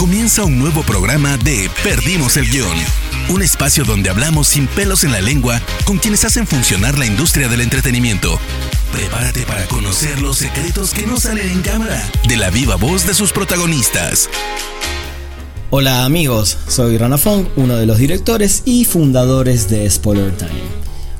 Comienza un nuevo programa de Perdimos el Guión. Un espacio donde hablamos sin pelos en la lengua con quienes hacen funcionar la industria del entretenimiento. Prepárate para conocer los secretos que no salen en cámara de la viva voz de sus protagonistas. Hola amigos, soy Rana Fong, uno de los directores y fundadores de Spoiler Time.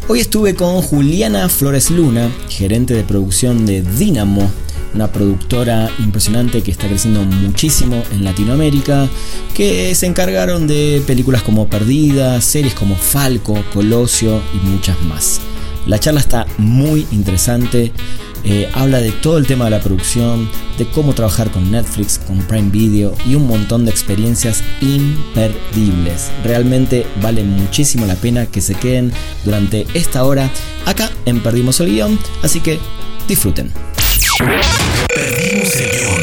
Hoy estuve con Juliana Flores Luna, gerente de producción de Dynamo, una productora impresionante que está creciendo muchísimo en Latinoamérica, que se encargaron de películas como Perdida, series como Falco, Colosio y muchas más. La charla está muy interesante eh, habla de todo el tema de la producción, de cómo trabajar con Netflix, con Prime Video y un montón de experiencias imperdibles. Realmente vale muchísimo la pena que se queden durante esta hora acá en Perdimos el Guión, así que disfruten. Perdimos el guion.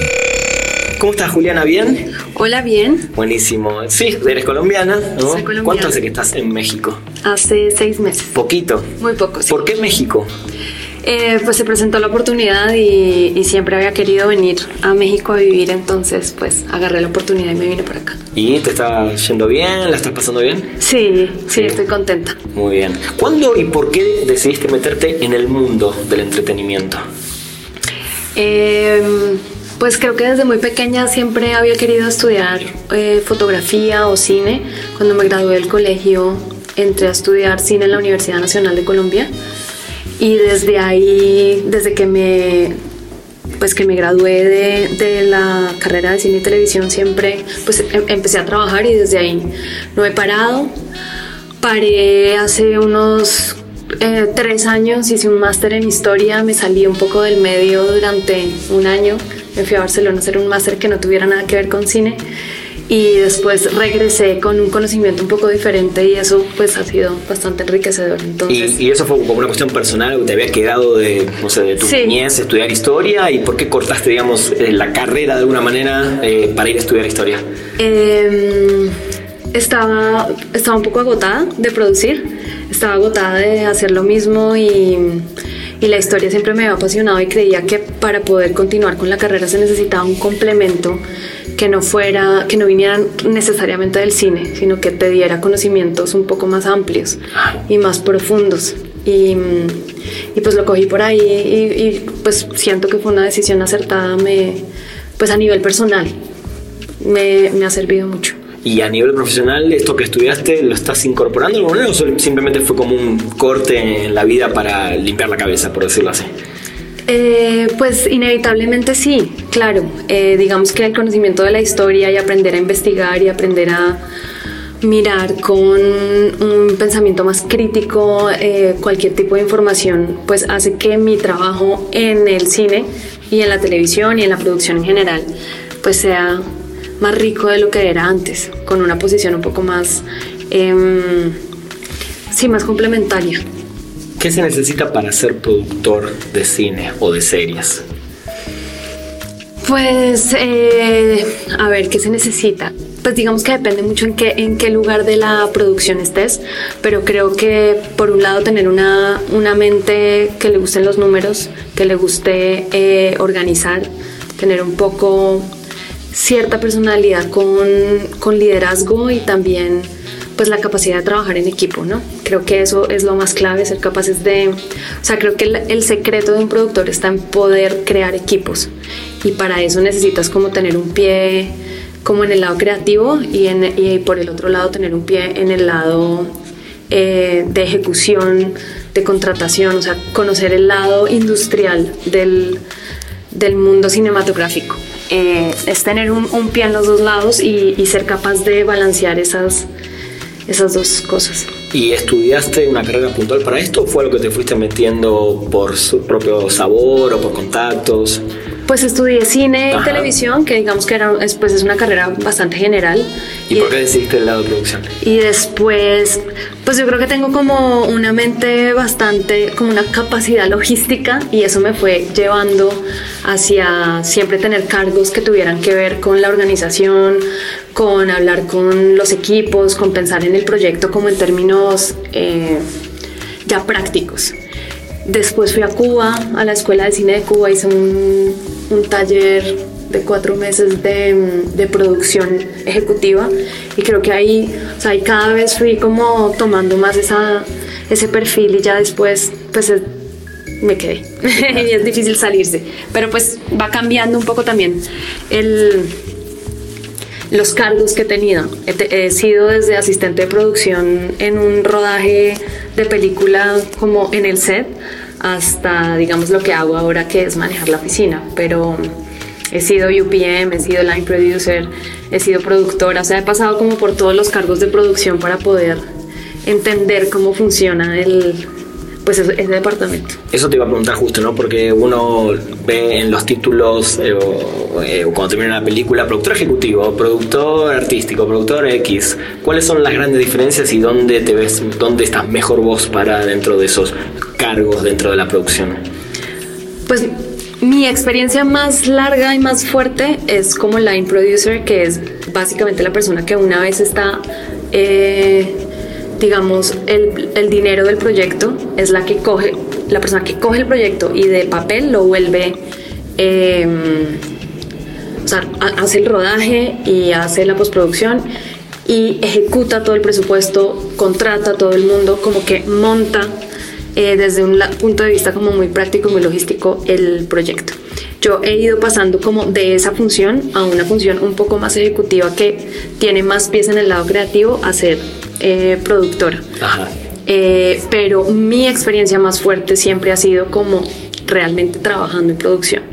¿Cómo estás, Juliana? ¿Bien? Hola, bien. Buenísimo. Sí, eres colombiana, ¿no? Soy colombiana. ¿Cuánto hace que estás en México? Hace seis meses. Poquito. Muy poco, sí. ¿Por qué México? Eh, pues se presentó la oportunidad y, y siempre había querido venir a México a vivir, entonces pues agarré la oportunidad y me vine para acá. ¿Y te está yendo bien? ¿La estás pasando bien? Sí, sí, estoy contenta. Muy bien. ¿Cuándo y por qué decidiste meterte en el mundo del entretenimiento? Eh, pues creo que desde muy pequeña siempre había querido estudiar eh, fotografía o cine. Cuando me gradué del colegio entré a estudiar cine en la Universidad Nacional de Colombia y desde ahí, desde que me pues que me gradué de, la carrera de cine y televisión siempre pues em- empecé a trabajar y desde ahí no he parado paré hace unos eh, tres años hice un máster en historia me salí un poco del medio durante un año me fui a Barcelona a hacer un máster que no tuviera nada que ver con cine y después regresé con un conocimiento un poco diferente y eso pues ha sido bastante enriquecedor entonces ¿Y, y eso fue como una cuestión personal que te había quedado de, no sé, de tu Sí. niñez estudiar historia? ¿Y por qué cortaste, digamos, eh, la carrera de alguna manera eh, para ir a estudiar historia? Eh, estaba, estaba un poco agotada de producir, estaba agotada de hacer lo mismo y, y la historia siempre me había apasionado y creía que para poder continuar con la carrera se necesitaba un complemento que no fuera, que no viniera necesariamente del cine, sino que te diera conocimientos un poco más amplios y más profundos. Y, y pues lo cogí por ahí y, y, pues siento que fue una decisión acertada, me, pues a nivel personal, me, me ha servido mucho. Y a nivel profesional, esto que estudiaste, ¿lo estás incorporando alguna manera o simplemente fue como un corte en la vida para limpiar la cabeza, por decirlo así? Eh, pues inevitablemente sí, claro. Eh, digamos que el conocimiento de la historia y aprender a investigar y aprender a mirar con un pensamiento más crítico eh, cualquier tipo de información, pues hace que mi trabajo en el cine y en la televisión y en la producción en general, pues sea más rico de lo que era antes, con una posición un poco más, em, sí, más complementaria. ¿Qué se necesita para ser productor de cine o de series? Pues, eh, a ver, ¿qué se necesita? Pues digamos que depende mucho en qué, en qué lugar de la producción estés, pero creo que por un lado tener una, una mente que le gusten los números, que le guste eh, organizar, tener un poco cierta personalidad con, con liderazgo y también pues la capacidad de trabajar en equipo, ¿no? Creo que eso es lo más clave, ser capaces de, o sea, creo que el, secreto de un productor está en poder crear equipos y para eso necesitas como tener un pie como en el lado creativo y, en, y por el otro lado tener un pie en el lado eh, de ejecución, de contratación, o sea, conocer el lado industrial del, del mundo cinematográfico. Eh, es tener un, pie en los dos lados y, ser capaz de balancear esas, esas dos cosas. ¿Y estudiaste una carrera puntual para esto fue algo que te fuiste metiendo por su propio sabor o por contactos? Pues estudié cine Ajá. y televisión, que digamos que era, pues es una carrera bastante general. ¿Y, y por qué decidiste el lado de producción? Y después, pues yo creo que tengo como una mente bastante, como una capacidad logística y eso me fue llevando hacia siempre tener cargos que tuvieran que ver con la organización, con hablar con los equipos, con pensar en el proyecto como en términos eh, ya prácticos. Después fui a Cuba, a la Escuela de Cine de Cuba, hice un, un taller de cuatro meses de, de, producción ejecutiva. Y creo que ahí, o sea, ahí cada vez fui como tomando más esa, ese perfil y ya después pues me quedé. Y es difícil salirse, pero pues va cambiando un poco también el los cargos que he tenido. He, sido desde asistente de producción en un rodaje de película como en el set hasta digamos lo que hago ahora que es manejar la oficina, pero he sido UPM, he sido line producer, he sido productora, o sea, he pasado como por todos los cargos de producción para poder entender cómo funciona el, pues ese, departamento. Eso te iba a preguntar justo, ¿no? Porque uno ve en los títulos eh, eh, o, cuando termina la película, productor ejecutivo, productor artístico, productor X. ¿Cuáles son las grandes diferencias y dónde te ves, dónde estás mejor vos para dentro de esos cargos dentro de la producción? Pues mi experiencia más larga y más fuerte es como line producer, que es básicamente la persona que una vez está eh, digamos, el, el, dinero del proyecto es la que coge, la persona que coge el proyecto y de papel lo vuelve, em, o sea, hace el rodaje y hace la postproducción y ejecuta todo el presupuesto, contrata a todo el mundo, como que monta eh, desde un punto de vista como muy práctico, muy logístico el proyecto. Yo he ido pasando como de esa función a una función un poco más ejecutiva que tiene más pies en el lado creativo a ser eh, productora. Eh, pero mi experiencia más fuerte siempre ha sido como realmente trabajando en producción.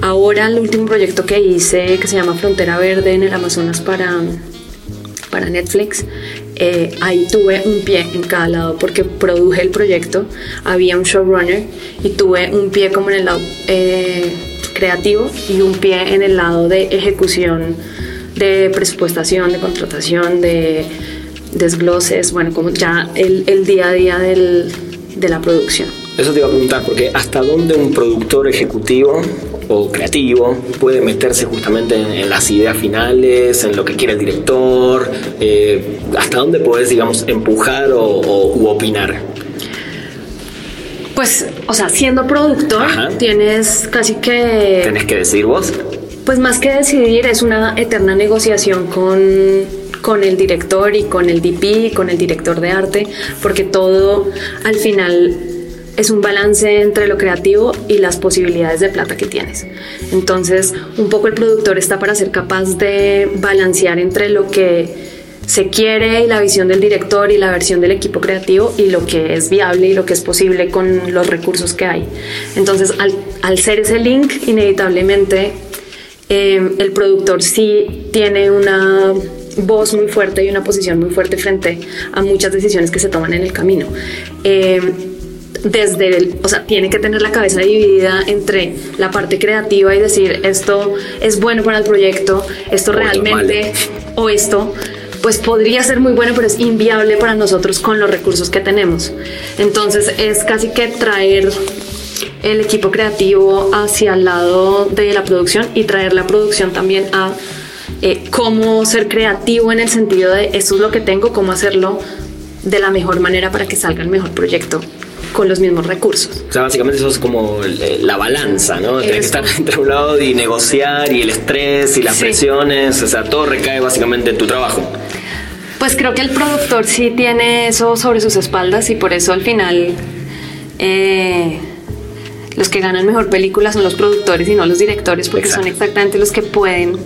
Ahora el último proyecto que hice, que se llama Frontera Verde en el Amazonas para, para Netflix, eh, ahí tuve un pie en cada lado porque produje el proyecto, había un showrunner y tuve un pie como en el lado creativo y un pie en el lado de ejecución, de presupuestación, de contratación, de desgloses, bueno, como ya el, el día a día del, de la producción. Eso te iba a preguntar, porque ¿hasta dónde un productor ejecutivo o creativo puede meterse justamente en, las ideas finales, en lo que quiere el director? Eh, ¿Hasta dónde puedes, digamos, empujar o, o opinar? Pues, o sea, siendo productor, tienes casi que... ¿Tienes que decir vos? Pues más que decidir, es una eterna negociación con con el director y con el DP, con el director de arte, porque todo al final es un balance entre lo creativo y las posibilidades de plata que tienes. Entonces, un poco el productor está para ser capaz de balancear entre lo que se quiere y la visión del director y la versión del equipo creativo y lo que es viable y lo que es posible con los recursos que hay. Entonces, al, ser ese link, inevitablemente, eh, el productor sí tiene una voz muy fuerte y una posición muy fuerte frente a muchas decisiones que se toman en el camino. Eh, desde el, o sea, tiene que tener la cabeza dividida entre la parte creativa y decir esto es bueno para el proyecto, esto realmente o esto pues podría ser muy bueno, pero es inviable para nosotros con los recursos que tenemos. Entonces es casi que traer el equipo creativo hacia el lado de la producción y traer la producción también a eh, cómo ser creativo en el sentido de esto es lo que tengo, cómo hacerlo de la mejor manera para que salga el mejor proyecto con los mismos recursos. O sea, básicamente eso es como la balanza, ¿no? Tienes que estar entre un lado y negociar y el estrés y las presiones, o sea, todo recae básicamente en tu trabajo. Pues creo que el productor sí tiene eso sobre sus espaldas y por eso al final eh, los que ganan mejor película son los productores y no los directores porque son exactamente los que pueden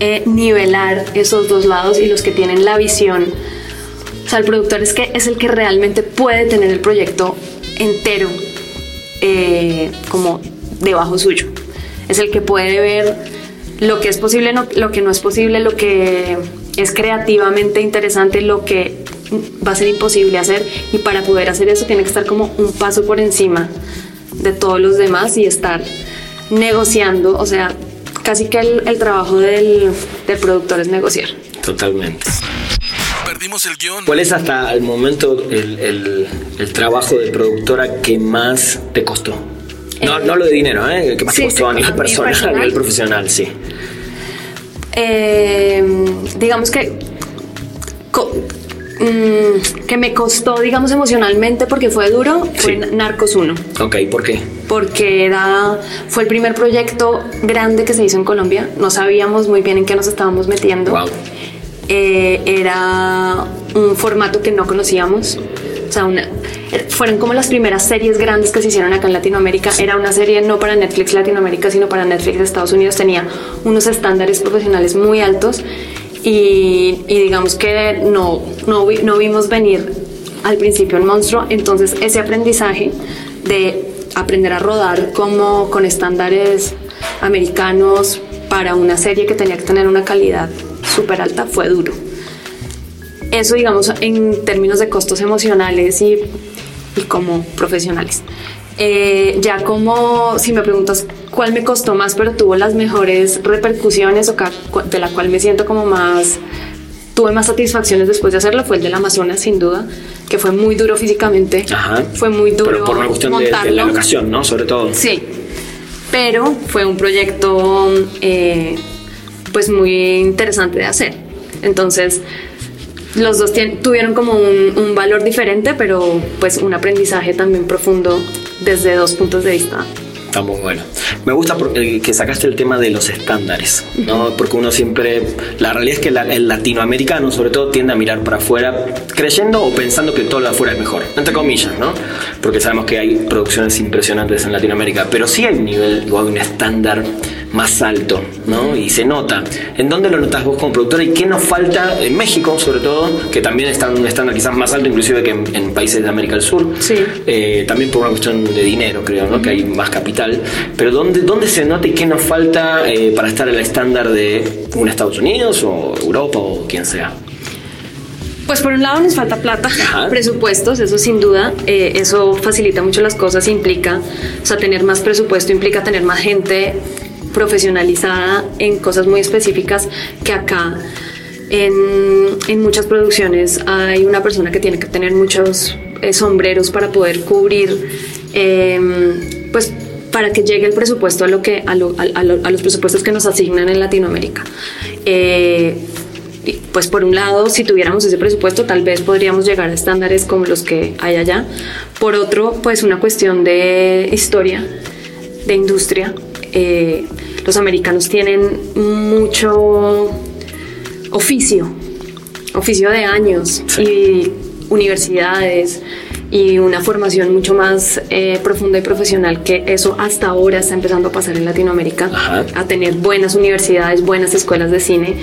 eh, nivelar esos dos lados y los que tienen la visión. O sea, el productor es, que es el que realmente puede tener el proyecto entero eh, como debajo suyo. Es el que puede ver lo que es posible, lo que no es posible, lo que es creativamente interesante, lo que va a ser imposible hacer y para poder hacer eso tiene que estar como un paso por encima de todos los demás y estar negociando, o sea, casi que el, trabajo del, productor es negociar. Totalmente. Perdimos el guion. ¿Cuál es hasta el momento el, trabajo de productora que más te costó? No, no lo de dinero, ¿eh? Que más te costó a nivel personal, a nivel profesional, sí. Eh, digamos que mm, que me costó, digamos, emocionalmente porque fue duro, fue Sí. Narcos 1. Ok, ¿por qué? Porque era, fue el primer proyecto grande que se hizo en Colombia. No sabíamos muy bien en qué nos estábamos metiendo. Wow. Eh, era un formato que no conocíamos. O sea, una- er- fueron como las primeras series grandes que se hicieron acá en Latinoamérica. Era una serie no para Netflix Latinoamérica, sino para Netflix de Estados Unidos. Tenía unos estándares profesionales muy altos y, digamos que no, no, no vimos venir al principio el monstruo. Entonces ese aprendizaje de aprender a rodar como con estándares americanos para una serie que tenía que tener una calidad súper alta fue duro. Eso, digamos, en términos de costos emocionales y, y como profesionales. Eh, ya como, si me preguntas cuál me costó más, pero tuvo las mejores repercusiones o de la cual me siento como más, tuve más satisfacciones después de hacerlo, fue el del Amazonas, sin duda, que fue muy duro físicamente. Ajá. Fue muy duro Pero por una cuestión de, de la locación, ¿no? Sobre todo. Sí, pero fue un proyecto eh, pues muy interesante de hacer. Entonces, los dos tuvieron como un, un valor diferente, pero pues un aprendizaje también profundo desde dos puntos de vista. Está muy bueno. Me gusta eh, que sacaste el tema de los estándares, ¿no? Porque uno siempre. La realidad es que la- el latinoamericano, sobre todo, tiende a mirar para afuera, creyendo o pensando que todo lo de afuera es mejor. Entre comillas, ¿no? Porque sabemos que hay producciones impresionantes en Latinoamérica, pero sí hay un nivel o hay un estándar más alto, ¿no? Y se nota. ¿En dónde lo notas vos como productora y qué nos falta en México, sobre todo, que también está en un estándar quizás más alto, inclusive que en, en países de América del Sur? Sí. Eh, también por una cuestión de dinero, creo, ¿no? Que hay más capital. Pero ¿dónde, dónde se nota y qué nos falta eh, para estar al estándar de un Estados Unidos o Europa o quien sea? Pues por un lado nos falta plata, Ajá. presupuestos, eso sin duda, eh, eso facilita mucho las cosas, implica, o sea, tener más presupuesto implica tener más gente profesionalizada en cosas muy específicas que acá en, en muchas producciones hay una persona que tiene que tener muchos eh, sombreros para poder cubrir, eh, pues para que llegue el presupuesto a lo que a, lo- a- lo- a los presupuestos que nos asignan en Latinoamérica. Eh, pues por un lado, si tuviéramos ese presupuesto, tal vez podríamos llegar a estándares como los que hay allá. Por otro, pues una cuestión de historia, de industria. Eh, los americanos tienen mucho oficio, oficio de años Sí. y universidades y una formación mucho más eh, profunda y profesional que eso hasta ahora está empezando a pasar en Latinoamérica, Ajá. a tener buenas universidades, buenas escuelas de cine.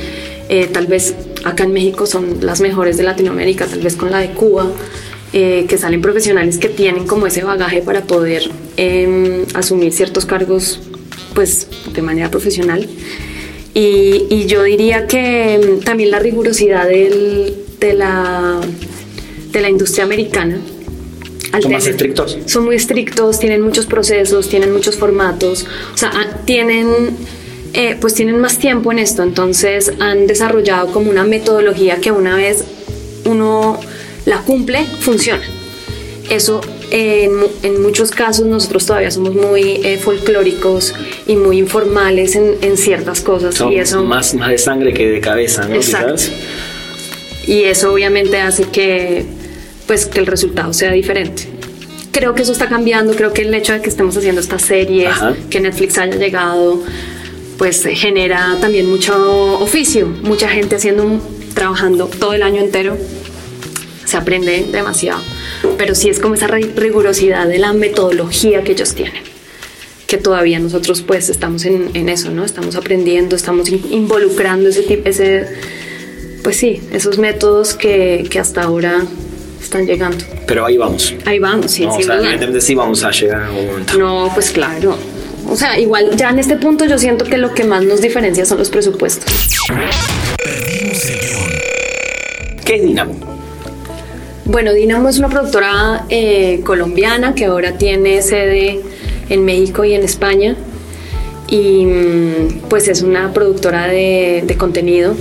Eh, tal vez acá en México son las mejores de Latinoamérica, tal vez con la de Cuba, eh, que salen profesionales que tienen como ese bagaje para poder em, asumir ciertos cargos pues de manera profesional. Y, y yo diría que em, también la rigurosidad del- de, la, de la industria americana. al ¿Son más estrictos? Son muy estrictos, tienen muchos procesos, tienen muchos formatos, o sea, ah, tienen, eh, pues tienen más tiempo en esto, entonces han desarrollado como una metodología que una vez uno la cumple, funciona. Eso en, en muchos casos nosotros todavía somos muy eh, folclóricos y muy informales en, en ciertas cosas y eso más, más de sangre que de cabeza, ¿no? Exacto. Quizás. y eso obviamente hace que pues que el resultado sea diferente. Creo que eso está cambiando, creo que el hecho de que estemos haciendo estas series, Ajá. que Netflix haya llegado, pues eh, genera también mucho oficio, mucha gente haciendo un- trabajando todo el año entero. Se aprende demasiado, pero sí es como esa ri- rigurosidad de la metodología que ellos tienen que todavía nosotros pues estamos en, en eso, ¿no? Estamos aprendiendo, estamos in- involucrando ese tipo, ese, pues sí, esos métodos que, que hasta ahora están llegando. Pero ahí vamos. Ahí vamos, sí, No, o sin sea, evidentemente sí vamos a llegar a algún momento. No, pues claro. O sea, igual ya en este punto yo siento que lo que más nos diferencia son los presupuestos. Perdimos el guion. ¿Qué es Dinamo? Bueno, Dinamo es una productora eh, colombiana que ahora tiene sede en México y en España. Y mm, pues es una productora de, contenido,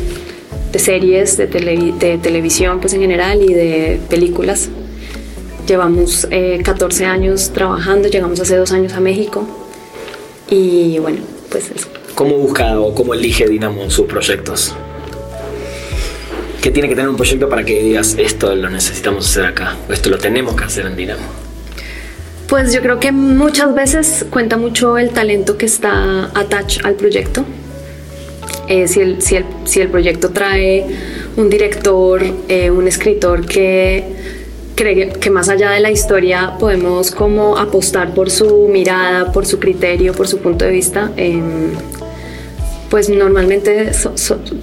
de series, de, televi- de televisión pues en general y de películas. Llevamos eh, 14 años trabajando, llegamos hace dos años a México. Y bueno, pues eso. ¿Cómo busca o cómo elige Dinamo sus proyectos? ¿Qué tiene que tener un proyecto para que digas esto lo necesitamos hacer acá? O esto lo tenemos que hacer en Dinamo. Pues yo creo que muchas veces cuenta mucho el talento que está attached al proyecto. Eh, si, el, si, el, si, el, proyecto trae un director, eh, un escritor que cree que más allá de la historia podemos como apostar por su mirada, por su criterio, por su punto de vista, eh, pues normalmente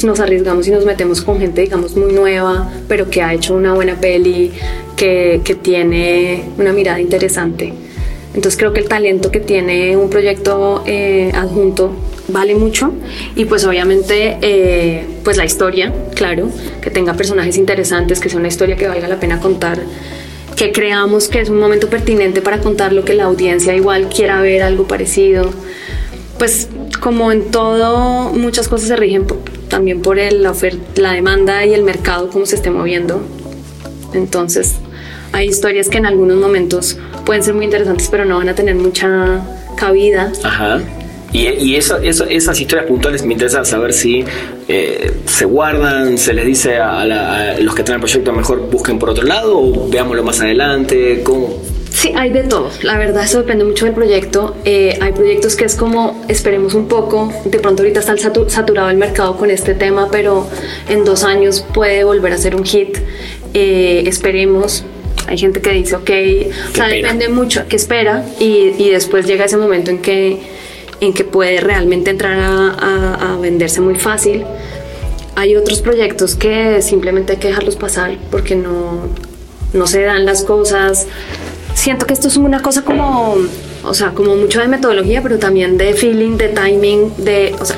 nos arriesgamos y nos metemos con gente, digamos, muy nueva, pero que ha hecho una buena peli, que, que tiene una mirada interesante. Entonces creo que el talento que tiene un proyecto eh, adjunto vale mucho y pues obviamente eh, pues la historia, claro, que tenga personajes interesantes, que sea una historia que valga la pena contar, que creamos que es un momento pertinente para contar lo que la audiencia igual quiera ver algo parecido. Pues como en todo, muchas cosas se rigen también por el, la, la demanda y el mercado, cómo se esté moviendo. Entonces, hay historias que en algunos momentos pueden ser muy interesantes, pero no van a tener mucha cabida. Ajá. Y, y eso, eso, esas historias puntuales me interesa saber si eh, se guardan, se les dice a, la, a, los que tienen el proyecto mejor busquen por otro lado o veámoslo más adelante. ¿Cómo? Sí, hay de todo. La verdad, eso depende mucho del proyecto. Eh, hay proyectos que es como, esperemos un poco, de pronto ahorita está saturado el mercado con este tema, pero en dos años puede volver a ser un hit. Eh, esperemos. Hay gente que dice, ok, o sea, depende mucho, que espera y, y, después llega ese momento en que, en que puede realmente entrar a, a, a venderse muy fácil. Hay otros proyectos que simplemente hay que dejarlos pasar porque no, no se dan las cosas siento que esto es una cosa como, o sea, como mucho de metodología, pero también de feeling, de timing, de, o sea,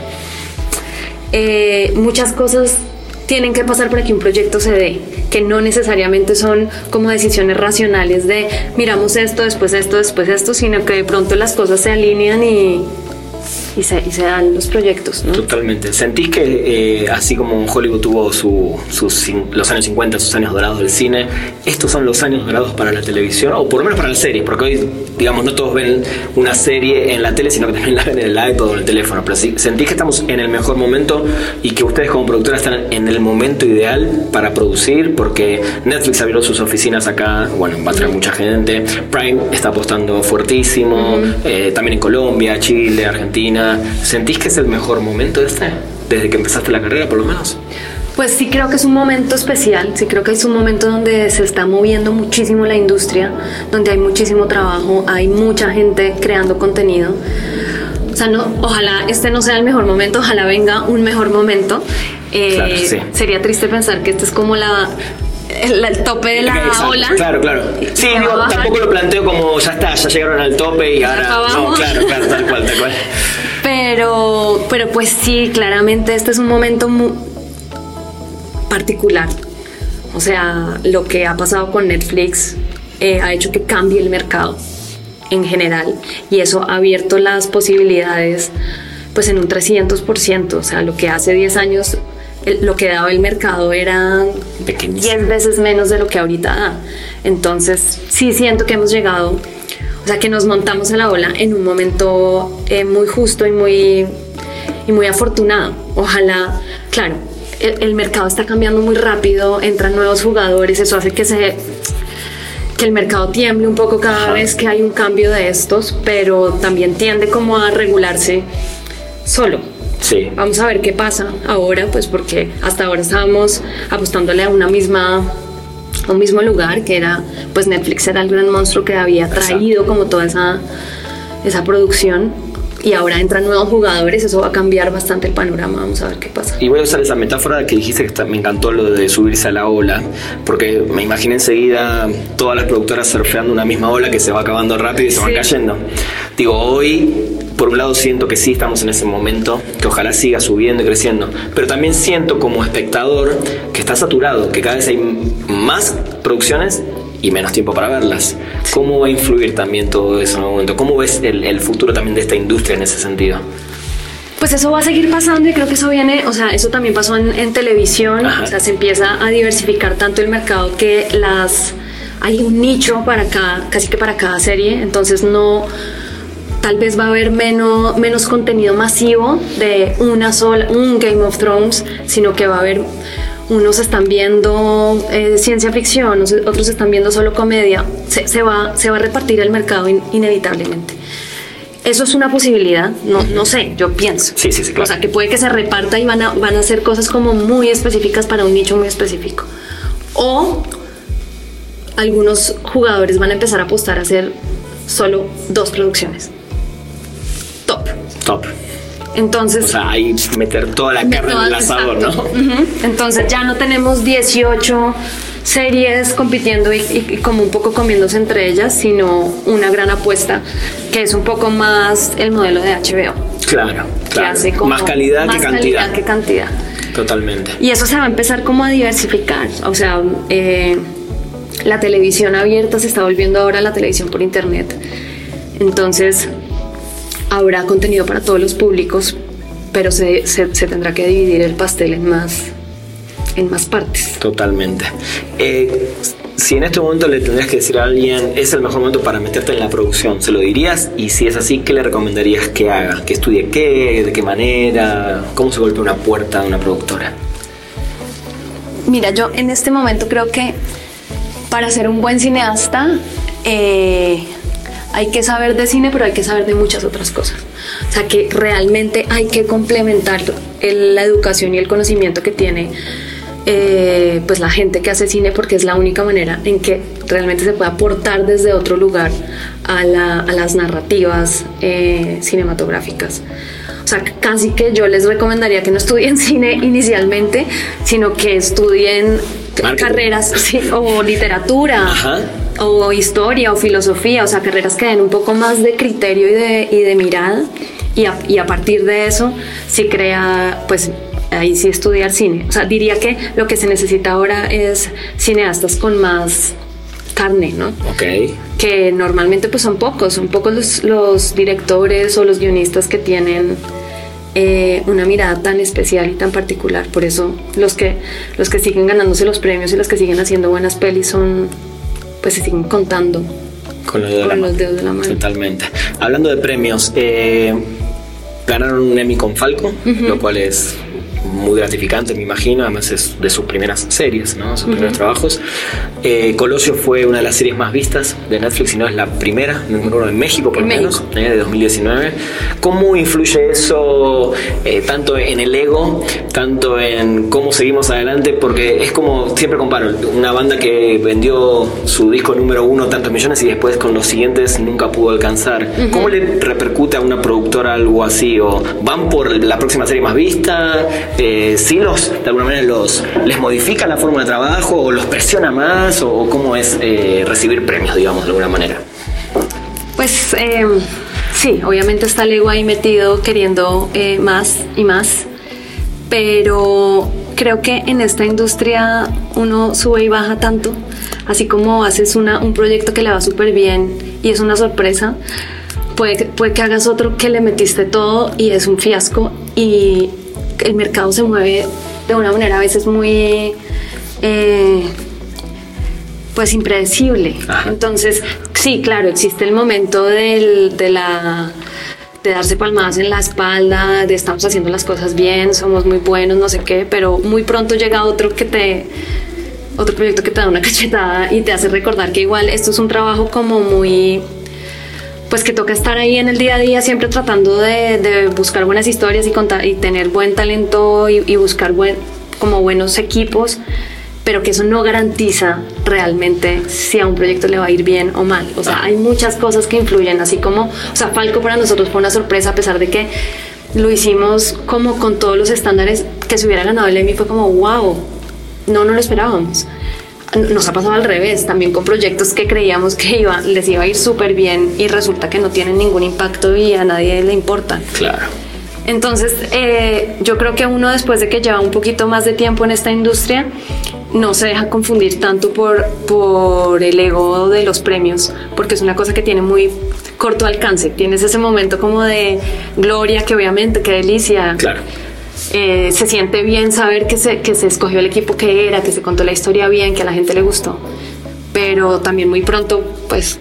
eh, muchas cosas tienen que pasar para que un proyecto se dé, que no necesariamente son como decisiones racionales de miramos esto, después esto, después esto, sino que de pronto las cosas se alinean y, y se, y se, dan los proyectos. ¿no? Totalmente. ¿Sentís que eh, así como Hollywood tuvo su, sus, los años 50, sus años dorados del cine, estos son los años dorados para la televisión? O por lo menos para la serie, porque hoy, digamos, no todos ven una serie en la tele, sino que también la ven en el iPod o en el teléfono. Pero sí, ¿sentís que estamos en el mejor momento y que ustedes como productora están en el momento ideal para producir? Porque Netflix abrió sus oficinas acá, bueno, va a traer mucha gente. Prime está apostando fuertísimo, uh -huh. eh, también en Colombia, Chile, Argentina. ¿Sentís que es el mejor momento este? Desde que empezaste la carrera, por lo menos. Pues sí creo que es un momento especial, sí creo que es un momento donde se está moviendo muchísimo la industria, donde hay muchísimo trabajo, hay mucha gente creando contenido. O sea, no, ojalá este no sea el mejor momento, ojalá venga un mejor momento. Eh, claro, sí. Sería triste pensar que este es como la el, el, tope de la Exacto, ola. Claro, claro. Sí, digo, tampoco lo planteo como ya está, ya llegaron al tope y ahora. No, claro, claro, tal cual, tal cual. Pero, pero pues sí, claramente este es un momento muy particular. O sea, lo que ha pasado con Netflix eh, ha hecho que cambie el mercado en general y eso ha abierto las posibilidades pues en un 300%, o sea, lo que hace 10 años el, lo que daba el mercado era 10 veces menos de lo que ahorita da. Entonces, sí siento que hemos llegado o sea, que nos montamos en la ola en un momento eh, muy justo y muy, y muy afortunado. Ojalá, claro, el, el, mercado está cambiando muy rápido, entran nuevos jugadores, eso hace que se que el mercado tiemble un poco cada Ajá. vez que hay un cambio de estos, pero también tiende como a regularse solo. Sí. Vamos a ver qué pasa ahora, pues porque hasta ahora estábamos apostándole a una misma un mismo lugar que era pues Netflix era el gran monstruo que había traído Exacto. como toda esa esa producción y ahora entran nuevos jugadores, eso va a cambiar bastante el panorama, vamos a ver qué pasa. Y voy a usar esa metáfora que dijiste que me encantó lo de subirse a la ola, porque me imaginé enseguida todas las productoras surfeando una misma ola que se va acabando rápido y se sí. van cayendo. Digo, hoy por un lado siento que sí estamos en ese momento, que ojalá siga subiendo y creciendo, pero también siento como espectador que está saturado, que cada vez hay más producciones y menos tiempo para verlas. ¿Cómo va a influir también todo eso en el momento? ¿Cómo ves el, el futuro también de esta industria en ese sentido? Pues eso va a seguir pasando y creo que eso viene, o sea, eso también pasó en, en televisión, Ajá. o sea, se empieza a diversificar tanto el mercado que las hay un nicho para cada, casi que para cada serie, entonces no tal vez va a haber menos, menos contenido masivo de una sola, un Game of Thrones, sino que va a haber unos están viendo eh, ciencia ficción, otros están viendo solo comedia, se, va, se va a repartir el mercado inevitablemente. Eso es una posibilidad, no, no sé, yo pienso. Sí, sí, sí, claro. O sea, que puede que se reparta y van a, van a hacer cosas como muy específicas para un nicho muy específico. O algunos jugadores van a empezar a apostar a hacer solo dos producciones. Top. Top. Entonces. O sea, ahí meter toda la carne en el asador, ¿no? Entonces ya no tenemos 18 series compitiendo y, como un poco comiéndose entre ellas, sino una gran apuesta que es un poco más el modelo de HBO. Claro, claro. más calidad que cantidad. Calidad que cantidad. Totalmente. Y eso se va a empezar como a diversificar. O sea, eh, la televisión abierta se está volviendo ahora la televisión por internet. Entonces, habrá contenido para todos los públicos, pero se, tendrá que dividir el pastel en más, en más partes. Totalmente. Eh, si en este momento le tendrías que decir a alguien, es el mejor momento para meterte en la producción, ¿se lo dirías? Y si es así, ¿qué le recomendarías que haga? ¿Que estudie qué? ¿De qué manera? ¿Cómo se golpea una puerta de una productora? Mira, yo en este momento creo que para ser un buen cineasta eh, hay que saber de cine, pero hay que saber de muchas otras cosas. O sea que realmente hay que complementar la educación y el conocimiento que tiene eh, pues la gente que hace cine porque es la única manera en que realmente se puede aportar desde otro lugar a, las narrativas eh, cinematográficas. O sea, casi que yo les recomendaría que no estudien cine inicialmente, sino que estudien carreras o literatura. O historia o filosofía, o sea, carreras que den un poco más de criterio y de, y de mirada. Y a, y a partir de eso, si crea, pues ahí sí estudiar cine. O sea, diría que lo que se necesita ahora es cineastas con más carne, ¿no? Ok. Que normalmente pues son pocos, son pocos los, los directores o los guionistas que tienen eh, una mirada tan especial y tan particular. Por eso los que, los que siguen ganándose los premios y los que siguen haciendo buenas pelis son, pues se siguen contando con, los dedos, de, la mano. Totalmente. Hablando de premios, eh, ganaron un Emmy con Falco, lo cual es muy gratificante, me imagino, además es de sus primeras series, ¿no? sus primeros trabajos. Eh, Colosio fue una de las series más vistas de Netflix, y no es la primera, número uno en México por lo menos, eh, de 2019. ¿Cómo influye eso eh, tanto en el ego, tanto en cómo seguimos adelante? Porque es como, siempre comparo, una banda que vendió su disco número uno tantos millones y después con los siguientes nunca pudo alcanzar. ¿Cómo le repercute a una productora algo así? ¿O van por la próxima serie más vista? Eh, sí los, de alguna manera los, les modifica la forma de trabajo o los presiona más o, cómo es eh, recibir premios, digamos, de alguna manera? Pues eh, sí, obviamente está el ego ahí metido queriendo eh, más y más, pero creo que en esta industria uno sube y baja tanto, así como haces una, un proyecto que le va súper bien y es una sorpresa, puede, puede que hagas otro que le metiste todo y es un fiasco y el mercado se mueve de una manera a veces muy eh, pues impredecible. Entonces, sí, claro, existe el momento de la de darse palmadas en la espalda, de estamos haciendo las cosas bien, somos muy buenos, no sé qué, pero muy pronto llega otro que te otro proyecto que te da una cachetada y te hace recordar que igual esto es un trabajo como muy pues que toca estar ahí en el día a día siempre tratando de, buscar buenas historias y, contar, y tener buen talento y, buscar buen, como buenos equipos, pero que eso no garantiza realmente si a un proyecto le va a ir bien o mal. O sea, hay muchas cosas que influyen, así como, o sea, Falco para nosotros fue una sorpresa a pesar de que lo hicimos como con todos los estándares que se hubiera ganado el Emmy, fue como, wow, no, no lo esperábamos nos ha pasado al revés, también con proyectos que creíamos que iba, les iba a ir súper bien y resulta que no tienen ningún impacto y a nadie le importa. Claro. Entonces, eh, yo creo que uno después de que lleva un poquito más de tiempo en esta industria, no se deja confundir tanto por, por el ego de los premios, porque es una cosa que tiene muy corto alcance. Tienes ese momento como de gloria, que obviamente, qué delicia. Claro eh, se siente bien saber que se, que se escogió el equipo que era, que se contó la historia bien, que a la gente le gustó. Pero también muy pronto, pues...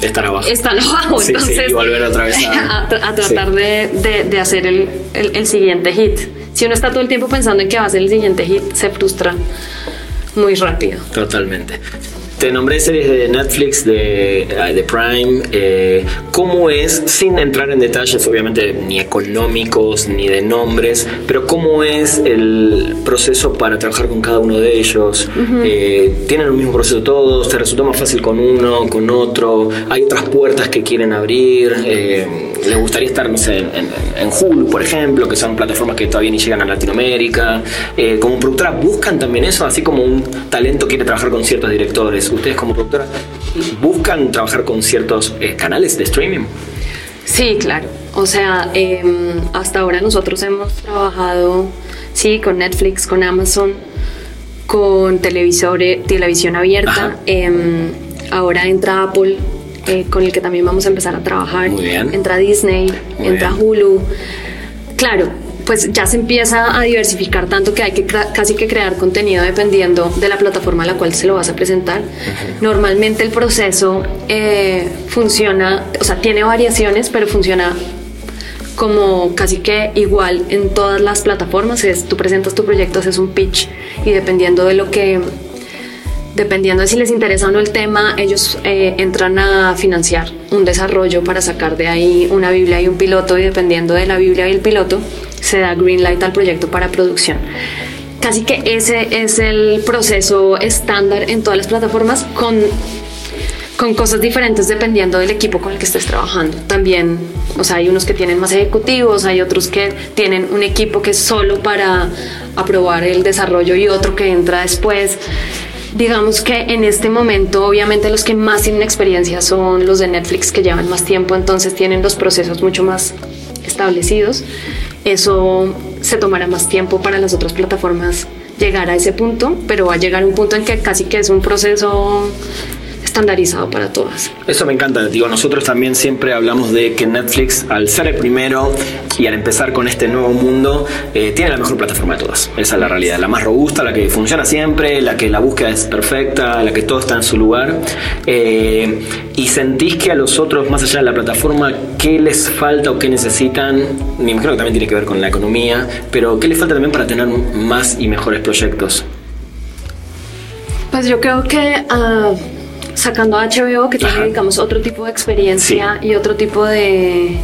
Están abajo. Están abajo, entonces... y volver otra vez a, tratar de, de, hacer el, el, siguiente hit. si uno está todo el tiempo pensando en que va a ser el siguiente hit, se frustra muy rápido. Totalmente. Te nombré series de Netflix, de, eh, de Prime. Eh, ¿Cómo es, sin entrar en detalles obviamente ni económicos ni de nombres, pero cómo es el proceso para trabajar con cada uno de ellos? Eh, ¿Tienen el mismo proceso todos? ¿Te resulta más fácil con uno, con otro? ¿Hay otras puertas que quieren abrir? ¿Les gustaría estar, no sé, en, en, Hulu, por ejemplo, que son plataformas que todavía ni llegan a Latinoamérica? como productora, ¿buscan también eso? Así como un talento quiere trabajar con ciertos directores ustedes como productora buscan trabajar con ciertos eh, canales de streaming. Sí, claro. O sea, em, hasta ahora nosotros hemos trabajado, sí, con Netflix, con Amazon, con televisores, televisión abierta. Em, ahora entra Apple, eh, con el que también vamos a empezar a trabajar. Entra Disney, entra Hulu. Claro, pues ya se empieza a diversificar tanto que hay que casi que crear contenido dependiendo de la plataforma a la cual se lo vas a presentar. Normalmente el proceso eh, funciona, o sea, tiene variaciones, pero funciona como casi que igual en todas las plataformas. Es, tú presentas tu proyecto, haces un pitch y dependiendo de lo que dependiendo de si les interesa o no el tema, ellos eh, entran a financiar un desarrollo para sacar de ahí una Biblia y un piloto y dependiendo de la Biblia y el piloto, se da green light al proyecto para producción. Casi que ese es el proceso estándar en todas las plataformas con, con cosas diferentes dependiendo del equipo con el que estés trabajando. También, o sea, hay unos que tienen más ejecutivos, hay otros que tienen un equipo que es solo para aprobar el desarrollo y otro que entra después. Digamos que en este momento, obviamente, los que más tienen experiencia son los de Netflix que llevan más tiempo, entonces tienen los procesos mucho más establecidos. Eso se tomará más tiempo para las otras plataformas llegar a ese punto, pero va a llegar un punto en que casi que es un proceso estandarizado para todas. Eso me encanta. Digo, nosotros también siempre hablamos de que Netflix, al ser el primero y al empezar con este nuevo mundo, eh, tiene la mejor plataforma de todas. Esa es la realidad. La más robusta, la que funciona siempre, la que la búsqueda es perfecta, la que todo está en su lugar. Eh, y sentís que a los otros, más allá de la plataforma, ¿qué les falta o qué necesitan? Me imagino que también tiene que ver con la economía, pero ¿qué les falta también para tener más y mejores proyectos? Pues yo creo que uh, sacando a HBO, que tiene, digamos, otro tipo de experiencia y otro tipo de,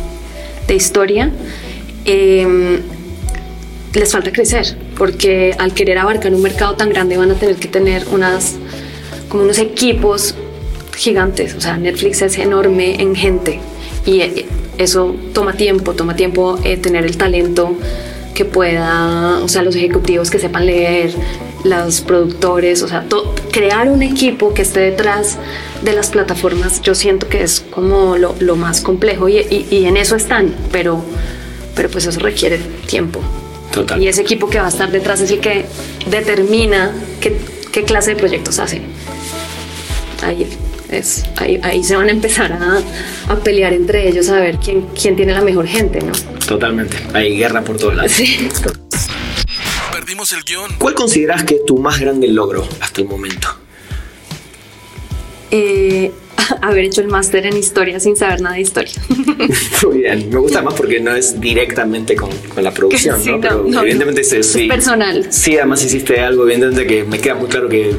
de historia, em, les falta crecer, porque al querer abarcar un mercado tan grande van a tener que tener unas, como unos equipos gigantes. O sea, Netflix es enorme en gente y eh, eso toma tiempo, toma tiempo eh, tener el talento que pueda, o sea, los ejecutivos que sepan leer, los productores, o sea, crear un equipo que esté detrás de las plataformas, yo siento que es como lo, lo más complejo y, y, en eso están, pero, pero pues eso requiere tiempo. Total. Y ese equipo que va a estar detrás es el que determina qué, qué clase de proyectos hace. Ahí, es, ahí, ahí se van a empezar a, a, pelear entre ellos a ver quién, quién tiene la mejor gente, ¿no? Totalmente. Hay guerra por todos lados. Sí. El guion. ¿Cuál consideras que es tu más grande logro hasta el momento? Eh, haber hecho el máster en historia sin saber nada de historia. Muy bien, me gusta más porque no es directamente con, con la producción, sí, ¿no? Pero no, evidentemente no, sí. Es personal. Sí, además hiciste algo, evidentemente que me queda muy claro que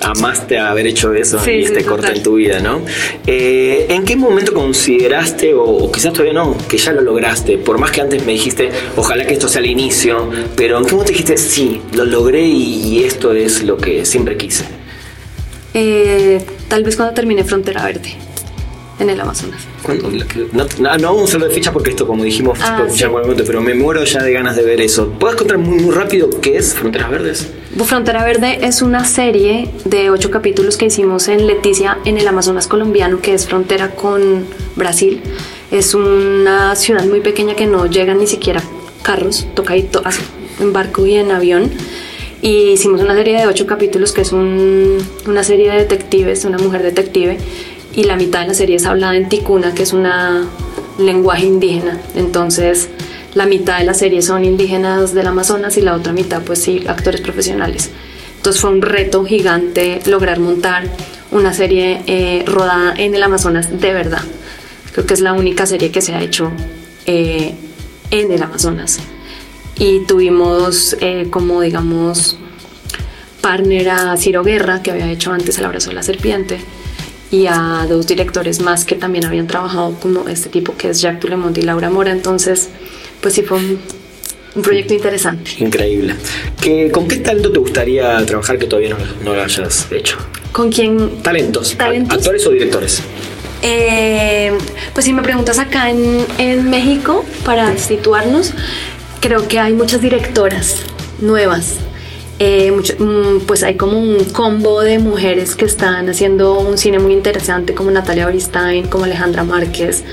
amaste haber hecho eso sí, y este corte en tu vida, ¿no? Eh, ¿En qué momento consideraste, o, o, quizás todavía no, que ya lo lograste? Por más que antes me dijiste, ojalá que esto sea el inicio, pero ¿en qué momento dijiste, sí, lo logré y, y esto es lo que siempre quise? Eh, tal vez cuando termine Frontera Verde en el Amazonas. No, no, no vamos a hablar de fecha porque esto, como dijimos, Ah, sí. momento, pero me muero ya de ganas de ver eso. ¿Puedes contar muy, muy rápido qué es Fronteras Verdes? Frontera Verde es una serie de ocho capítulos que hicimos en Leticia, en el Amazonas colombiano, que es frontera con Brasil. Es una ciudad muy pequeña que no llegan ni siquiera carros, toca ir to- en barco y en avión. Y hicimos una serie de ocho capítulos que es un- una serie de detectives, una mujer detective, y la mitad de la serie es hablada en ticuna, que es una lenguaje indígena. Entonces, la mitad de la serie son indígenas del Amazonas y la otra mitad, pues sí, actores profesionales. Entonces fue un reto gigante lograr montar una serie eh, rodada en el Amazonas de verdad. Creo que es la única serie que se ha hecho eh, en el Amazonas. Y tuvimos eh, como digamos partner a Ciro Guerra, que había hecho antes El abrazo de la serpiente, y a dos directores más que también habían trabajado como este tipo, que es Jacques Tulemont y Laura Mora. Entonces, pues sí fue un, proyecto interesante. Increíble. ¿Qué, ¿Con qué talento te gustaría trabajar que todavía no, lo hayas hecho? ¿Con quién? Talentos. ¿Talentos? ¿Actores o directores? Eh, pues si me preguntas acá en, en México, para situarnos, creo que hay muchas directoras nuevas eh, mm, pues hay como un combo de mujeres que están haciendo un cine muy interesante como Natalia Oristain, como Alejandra Márquez,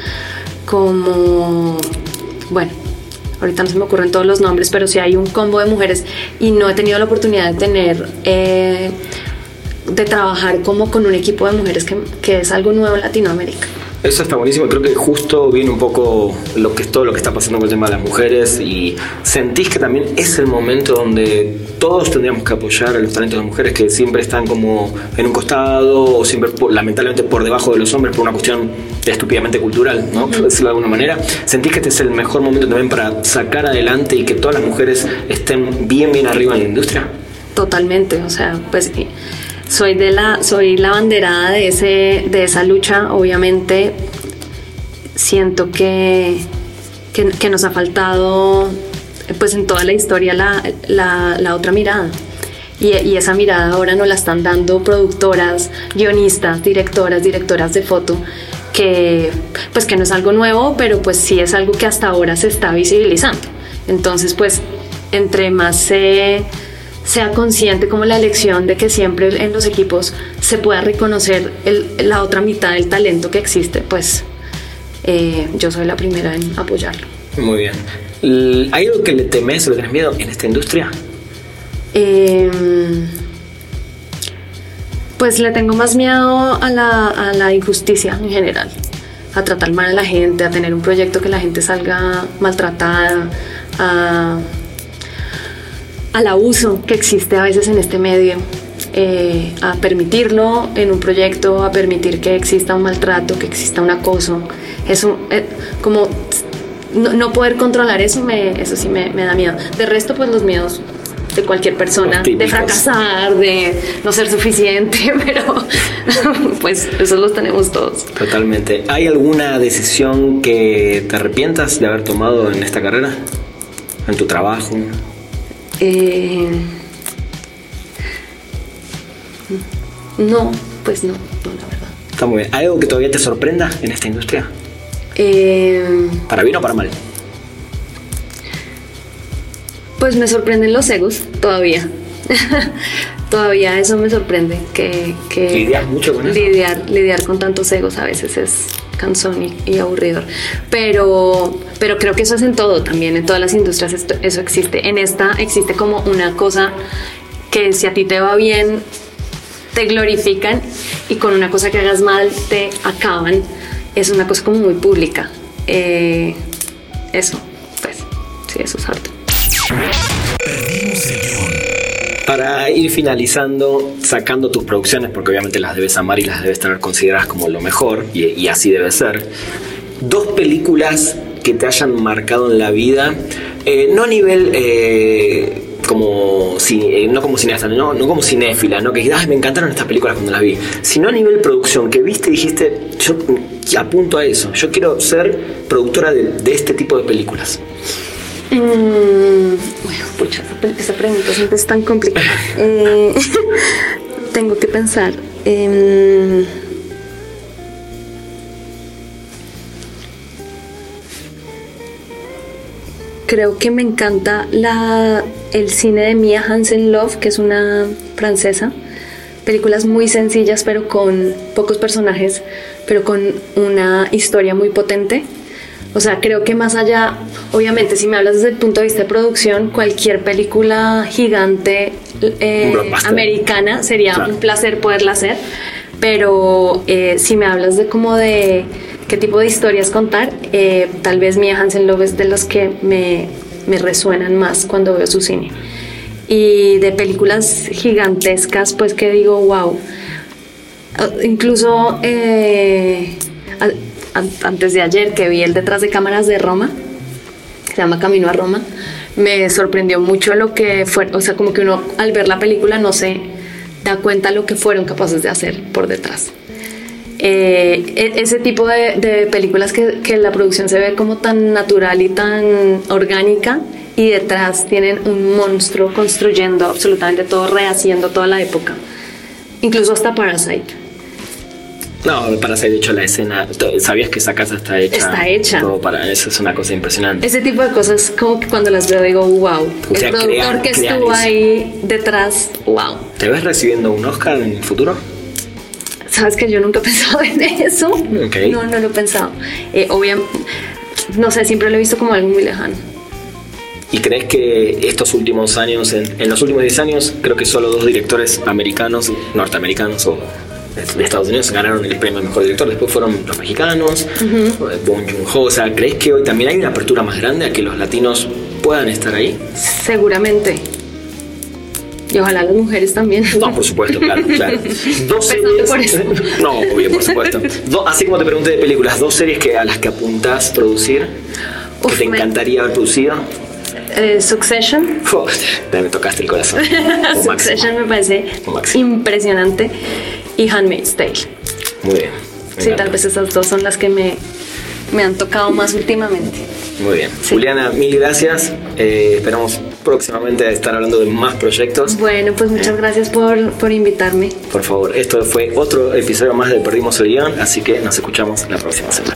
como, bueno, ahorita no se me ocurren todos los nombres, pero sí hay un combo de mujeres y no he tenido la oportunidad de tener, eh, de trabajar como con un equipo de mujeres que, que es algo nuevo en Latinoamérica. Eso está buenísimo. Creo que justo viene un poco lo que es todo lo que está pasando con el tema de las mujeres y sentís que también es el momento donde todos tendríamos que apoyar a los talentos de las mujeres que siempre están como en un costado o siempre lamentablemente por debajo de los hombres por una cuestión estúpidamente cultural, ¿no? Por decirlo de alguna manera. ¿Sentís que este es el mejor momento también para sacar adelante y que todas las mujeres estén bien, bien arriba en la industria? Totalmente, o sea, pues soy de la soy la banderada de ese de esa lucha obviamente. Siento que, que, nos ha faltado pues en toda la historia la, la, otra mirada. Y, y, esa mirada ahora nos la están dando productoras guionistas directoras directoras de foto que pues que no es algo nuevo pero pues sí es algo que hasta ahora se está visibilizando. Entonces pues entre más se sea consciente como la elección de que siempre en los equipos se pueda reconocer la otra mitad del talento que existe, pues eh, yo soy la primera en apoyarlo. Muy bien. ¿Hay algo que le temes o le tienes miedo en esta industria? Em, pues le tengo más miedo a la, a la injusticia en general, a tratar mal a la gente, a tener un proyecto que la gente salga maltratada, a al abuso que existe a veces en este medio, eh, a permitirlo en un proyecto, a permitir que exista un maltrato, que exista un acoso. Eso, eh, como no, poder controlar eso, me, eso sí me, da miedo. De resto, pues los miedos de cualquier persona, de fracasar, de no ser suficiente, pero pues esos los tenemos todos. Totalmente. ¿Hay alguna decisión que te arrepientas de haber tomado en esta carrera? ¿En tu trabajo? Eh, no, pues no, no, la verdad. Está muy bien. ¿Hay algo que todavía te sorprenda en esta industria? Eh, ¿Para bien o para mal? Pues me sorprenden los egos todavía. todavía eso me sorprende. Que, que ¿Lidiar mucho con eso? Lidiar, lidiar con tantos egos a veces es cansón y, aburridor. Pero, pero creo que eso es en todo también, en todas las industrias eso existe. En esta existe como una cosa que si a ti te va bien, te glorifican y con una cosa que hagas mal, te acaban. Es una cosa como muy pública. Eh, eso, pues, sí, eso es harto. Para ir finalizando, sacando tus producciones, porque obviamente las debes amar y las debes tener consideradas como lo mejor, y, así debe ser, dos películas que te hayan marcado en la vida, eh, no a nivel... Eh, como eh, no como cineasta, no, como cinéfila, no que me encantaron estas películas cuando las vi, sino a nivel producción, que viste y dijiste, yo apunto a eso, yo quiero ser productora de este tipo de películas. Mm, bueno, pucha, esa pregunta siempre es tan complicada. Eh, tengo que pensar. creo que me encanta la, el cine de Mia Hansen Love, que es una francesa. Películas muy sencillas, pero con pocos personajes, pero con una historia muy potente. O sea, creo que más allá, obviamente, si me hablas desde el punto de vista de producción, cualquier película gigante eh, americana sería un placer poderla hacer. Pero eh, si me hablas de como de qué tipo de historias contar, eh, tal vez Mia Hansen Love es de los que me, me resuenan más cuando veo su cine. Y de películas gigantescas, pues que digo, wow. Ah, incluso antes de ayer que vi el detrás de cámaras de Roma, se llama Camino a Roma, me sorprendió mucho lo que fue, o sea, como que uno al ver la película no se da cuenta lo que fueron capaces de hacer por detrás. Eh, e- ese tipo de, de películas que, que la producción se ve como tan natural y tan orgánica y detrás tienen un monstruo construyendo absolutamente todo, rehaciendo toda la época. Incluso hasta Parasite. No, para de hecho la escena, ¿sabías que esa casa está hecha? Está hecha. Todo para eso es una cosa impresionante. Ese tipo de cosas, como que cuando las veo digo, wow. O sea, el productor crear- que crear estuvo eso. ahí detrás, wow. ¿Te ves recibiendo un Oscar en el futuro? Sabes que yo nunca he pensado en eso. Ok. No, no lo he pensado. Eh, obviamente, no sé, siempre lo he visto como algo muy lejano. ¿Y crees que estos últimos años, en, en los últimos 10 años, creo que solo dos directores americanos, norteamericanos o de, Estados Unidos ganaron el premio a mejor director? Después fueron los mexicanos, Bong Joon-ho. O sea, ¿crees que hoy también hay una apertura más grande a que los latinos puedan estar ahí? Seguramente. Y ojalá las mujeres también. No, por supuesto, claro, claro. Dos series. por eso. No, obvio, por supuesto. Do- así como te pregunté de películas, dos series que a las que apuntás producir, que Uf, te me- encantaría haber producido. Eh, Succession. Te me tocaste el corazón. Succession me parece impresionante. Y Handmaid's Tale. Muy bien. Sí, tal vez esas dos son las que me, me han tocado más últimamente. Muy bien. Sí. Juliana, mil gracias. Eh, esperamos próximamente estar hablando de más proyectos. Bueno, pues muchas gracias por, por invitarme. Por favor, esto fue otro episodio más de Perdimos el Guión, así que nos escuchamos la próxima semana.